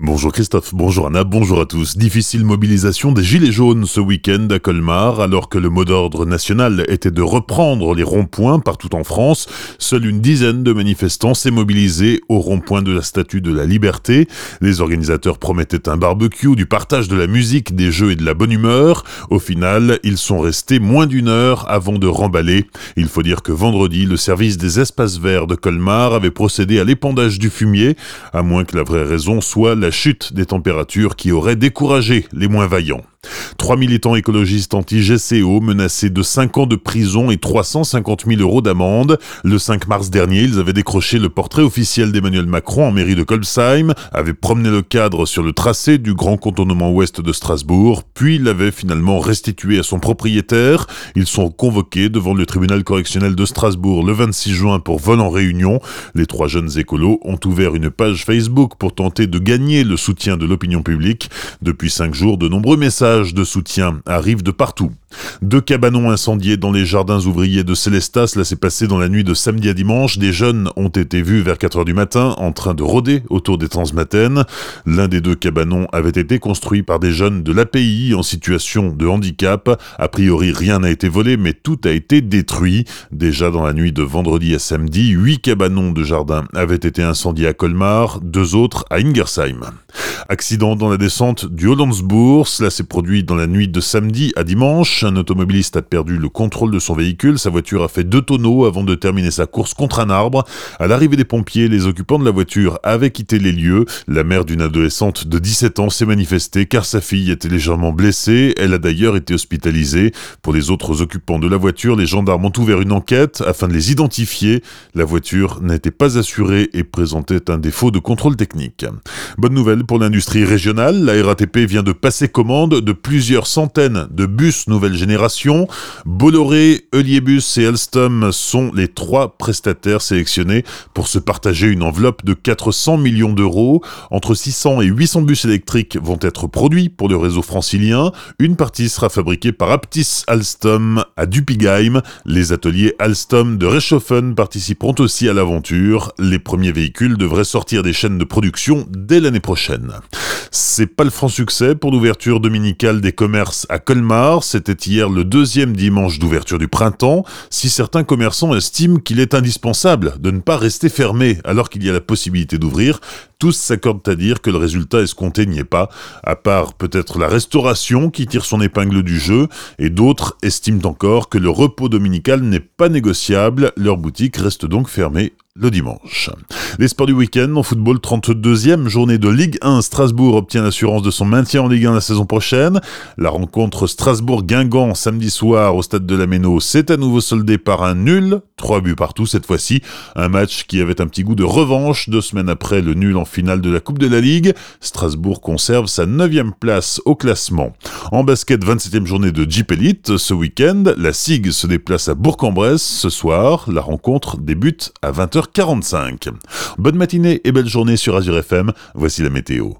Bonjour Christophe, bonjour Anna, bonjour à tous. Difficile mobilisation des Gilets jaunes ce week-end à Colmar, alors que le mot d'ordre national était de reprendre les ronds-points partout en France. Seule une dizaine de manifestants s'est mobilisé au rond-point de la Statue de la Liberté. Les organisateurs promettaient un barbecue, du partage de la musique, des jeux et de la bonne humeur. Au final, ils sont restés moins d'une heure avant de remballer. Il faut dire que vendredi, le service des espaces verts de Colmar avait procédé à l'épandage du fumier, à moins que la vraie raison soit la chute des températures qui aurait découragé les moins vaillants. Trois militants écologistes anti-GCO menacés de 5 ans de prison et 350 000 euros d'amende. Le 5 mars dernier, ils avaient décroché le portrait officiel d'Emmanuel Macron en mairie de Kolbsheim, avaient promené le cadre sur le tracé du grand contournement ouest de Strasbourg, puis l'avaient finalement restitué à son propriétaire. Ils sont convoqués devant le tribunal correctionnel de Strasbourg le 26 juin pour vol en réunion. Les trois jeunes écolos ont ouvert une page Facebook pour tenter de gagner le soutien de l'opinion publique. Depuis cinq jours, de nombreux messages de soutien arrivent de partout. Deux cabanons incendiés dans les jardins ouvriers de Célestat, cela s'est passé dans la nuit de samedi à dimanche. Des jeunes ont été vus vers 4 heures du matin en train de rôder autour des transmatènes. L'un des deux cabanons avait été construit par des jeunes de l'API en situation de handicap. A priori, rien n'a été volé, mais tout a été détruit. Déjà dans la nuit de vendredi à samedi, huit cabanons de jardin avaient été incendiés à Colmar, deux autres à Ingersheim. Accident dans la descente du Hollandsbourg, cela s'est produit dans la nuit de samedi à dimanche. Un automobiliste a perdu le contrôle de son véhicule, sa voiture a fait deux tonneaux avant de terminer sa course contre un arbre. À l'arrivée des pompiers, les occupants de la voiture avaient quitté les lieux. La mère d'une adolescente de 17 ans s'est manifestée car sa fille était légèrement blessée. Elle a d'ailleurs été hospitalisée. Pour les autres occupants de la voiture, les gendarmes ont ouvert une enquête afin de les identifier. La voiture n'était pas assurée et présentait un défaut de contrôle technique. Bonne nouvelle pour l'industrie régionale, la RATP vient de passer commande de plusieurs centaines de bus nouvelle génération. Bolloré, Euliebus et Alstom sont les trois prestataires sélectionnés pour se partager une enveloppe de 400 millions d'euros. Entre 600 et 800 bus électriques vont être produits pour le réseau francilien. Une partie sera fabriquée par Aptis Alstom à Dupigheim. Les ateliers Alstom de Reichshofen participeront aussi à l'aventure. Les premiers véhicules devraient sortir des chaînes de production dès l'année prochaine. C'est pas le franc succès pour l'ouverture dominicale des commerces à Colmar. C'était hier le deuxième dimanche d'ouverture du printemps. Si certains commerçants estiment qu'il est indispensable de ne pas rester fermé alors qu'il y a la possibilité d'ouvrir, tous s'accordent à dire que le résultat escompté n'y est pas, à part peut-être la restauration qui tire son épingle du jeu, et d'autres estiment encore que le repos dominical n'est pas négociable, leur boutique reste donc fermée le dimanche. Les sports du week-end en football 32e journée de Ligue 1. Strasbourg obtient l'assurance de son maintien en Ligue 1 la saison prochaine. La rencontre Strasbourg-Guingamp samedi soir au stade de la Méno s'est à nouveau soldée par un nul. Trois buts partout cette fois-ci. Un match qui avait un petit goût de revanche deux semaines après le nul en finale de la Coupe de la Ligue. Strasbourg conserve sa 9 place au classement. En basket, 27e journée de Jeep Elite. Ce week-end, la SIG se déplace à Bourg-en-Bresse. Ce soir, la rencontre débute à 20h45. Bonne matinée et belle journée sur Azure FM. Voici la météo.